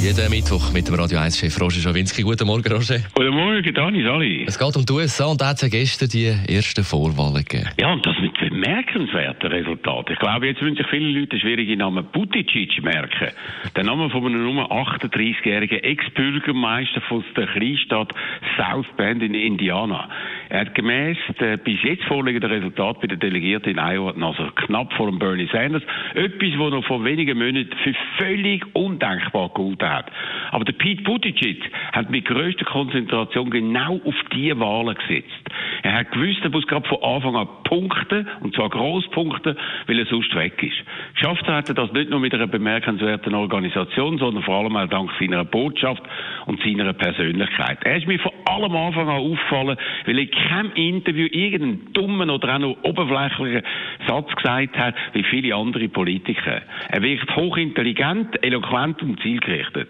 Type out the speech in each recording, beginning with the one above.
Jeden Mittwoch mit dem Radio 1-Chef Roger Schawinski. Guten Morgen, Roger. Guten Morgen, Dani, Sali. Es geht um die USA und da hat es ja gestern die ersten Vorwahlen gegeben. Ja, und das mit bemerkenswerten Resultaten. Ich glaube, jetzt würden sich viele Leute den schwierigen Namen Buttigieg merken. Der Name von einem Nummer 38-jährigen Ex-Bürgermeister von der Kleinstadt South Bend in Indiana. Er hat gemäß der bis jetzt vorliegenden Resultat bei den Delegierten in Iowa also knapp vor dem Bernie Sanders etwas, was noch vor wenigen Monaten für völlig undenkbar gehalten hat. Aber der Pete Buttigieg hat mit größter Konzentration genau auf diese Wahlen gesetzt. Er hat gewusst, er muss gerade von Anfang an punkten, und zwar Grosspunkte, weil er sonst weg ist. Geschafft hat er das nicht nur mit einer bemerkenswerten Organisation, sondern vor allem auch dank seiner Botschaft und seiner Persönlichkeit. Er ist mir von allem Anfang an auffallen, weil er keinem Interview irgendeinen dummen oder auch nur oberflächlichen Satz gesagt hat, wie viele andere Politiker. Er wirkt hochintelligent, eloquent und zielgerichtet.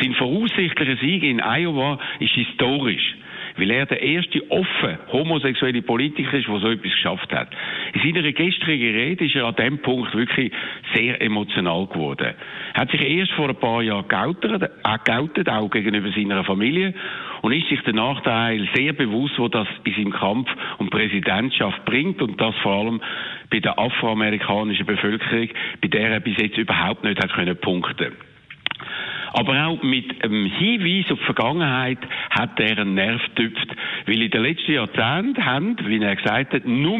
Sein voraussichtlicher Sieg in Iowa ist historisch weil er der erste offen homosexuelle Politiker ist, der so etwas geschafft hat. In seiner gestrigen Rede ist er an dem Punkt wirklich sehr emotional geworden. Er hat sich erst vor ein paar Jahren geoutet, äh, auch gegenüber seiner Familie und ist sich der Nachteil sehr bewusst, wo das in seinem Kampf um Präsidentschaft bringt und das vor allem bei der afroamerikanischen Bevölkerung, bei der er bis jetzt überhaupt nicht hat können punkten. Aber auch mit einem Hinweis auf die Vergangenheit hat er einen Nerv getüpft, weil in den letzten Jahrzehnten haben, wie er gesagt hat, nur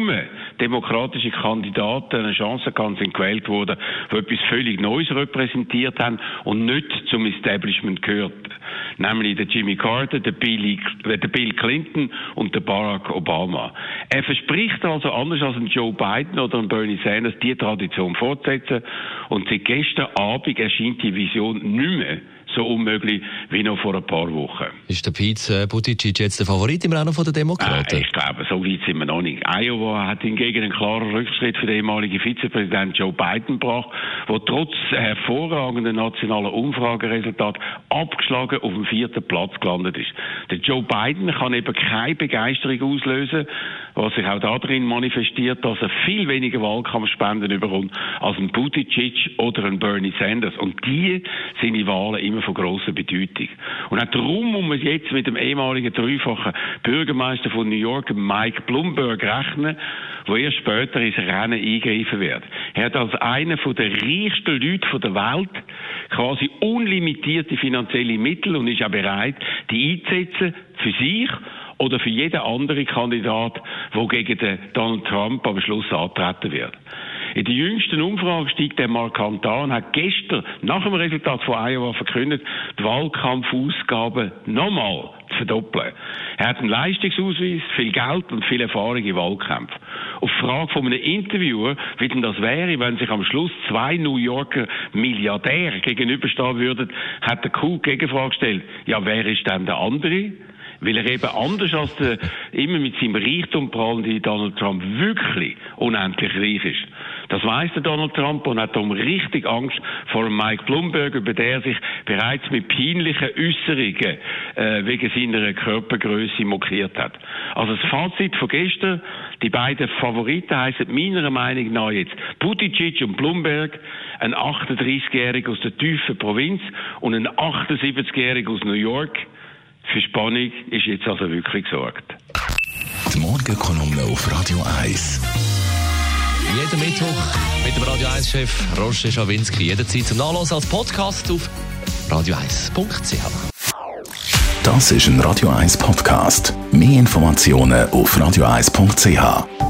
demokratische Kandidaten eine Chance gehabt sind gewählt worden, die etwas völlig Neues repräsentiert haben und nicht zum Establishment gehört. Nämlich der Jimmy Carter, der Bill, der Bill Clinton und der Barack Obama. Er verspricht also anders als ein Joe Biden oder ein Bernie Sanders die Tradition fortsetzen und seit gestern Abend erscheint die Vision nicht mehr so unmöglich wie noch vor ein paar Wochen. Ist der Pete äh, Buttigieg jetzt der Favorit im Rennen der Demokraten? Äh, ich glaube, so weit sind wir noch nicht. Iowa hat hingegen einen klaren Rückschritt für den ehemaligen Vizepräsident Joe Biden gebracht, der trotz hervorragender nationaler Umfrageresultat abgeschlagen auf dem vierten Platz gelandet ist. Der Joe Biden kann eben keine Begeisterung auslösen, was sich auch darin manifestiert, dass er viel weniger Wahlkampfspenden überkommt als ein Buttigieg oder ein Bernie Sanders. Und die sind die Wahlen immer von grosser Bedeutung. Und auch darum muss man jetzt mit dem ehemaligen dreifachen Bürgermeister von New York, Mike Bloomberg, rechnen, wo erst später ins Rennen eingreifen wird. Er hat als einer der reichsten Leute der Welt quasi unlimitierte finanzielle Mittel und ist auch bereit, die einzusetzen für sich oder für jeden anderen Kandidat, der gegen den Donald Trump am Schluss antreten wird. In der jüngsten Umfrage steigt der markant an hat gestern nach dem Resultat von Iowa verkündet, die Wahlkampfausgaben nochmal zu verdoppeln. Er hat einen Leistungsausweis, viel Geld und viel Erfahrung im Wahlkampf. Auf Frage von einem Interviewer, wie denn das wäre, wenn sich am Schluss zwei New Yorker Milliardäre gegenüberstehen würden, hat der Kuh Gegenfrage gestellt, ja, wer ist denn der andere? Weil er eben anders als der immer mit seinem Reichtum prahlende Donald Trump wirklich unendlich reich ist. Das weiß der Donald Trump und hat darum richtig Angst vor Mike Bloomberg, über der sich bereits mit peinlichen Äußerungen äh, wegen seiner Körpergröße mokiert hat. Also das Fazit von gestern, die beiden Favoriten heißen meiner Meinung nach jetzt Buttigieg und Bloomberg, ein 38-Jähriger aus der tiefen Provinz und ein 78-Jähriger aus New York. Für Spannung ist jetzt also wirklich gesorgt. Die Morgenkolumne auf Radio 1. Jeden Mittwoch mit dem Radio 1-Chef Roger Schawinski. Jederzeit zum Nachlesen als Podcast auf radio1.ch. Das ist ein Radio 1 Podcast. Mehr Informationen auf radio1.ch.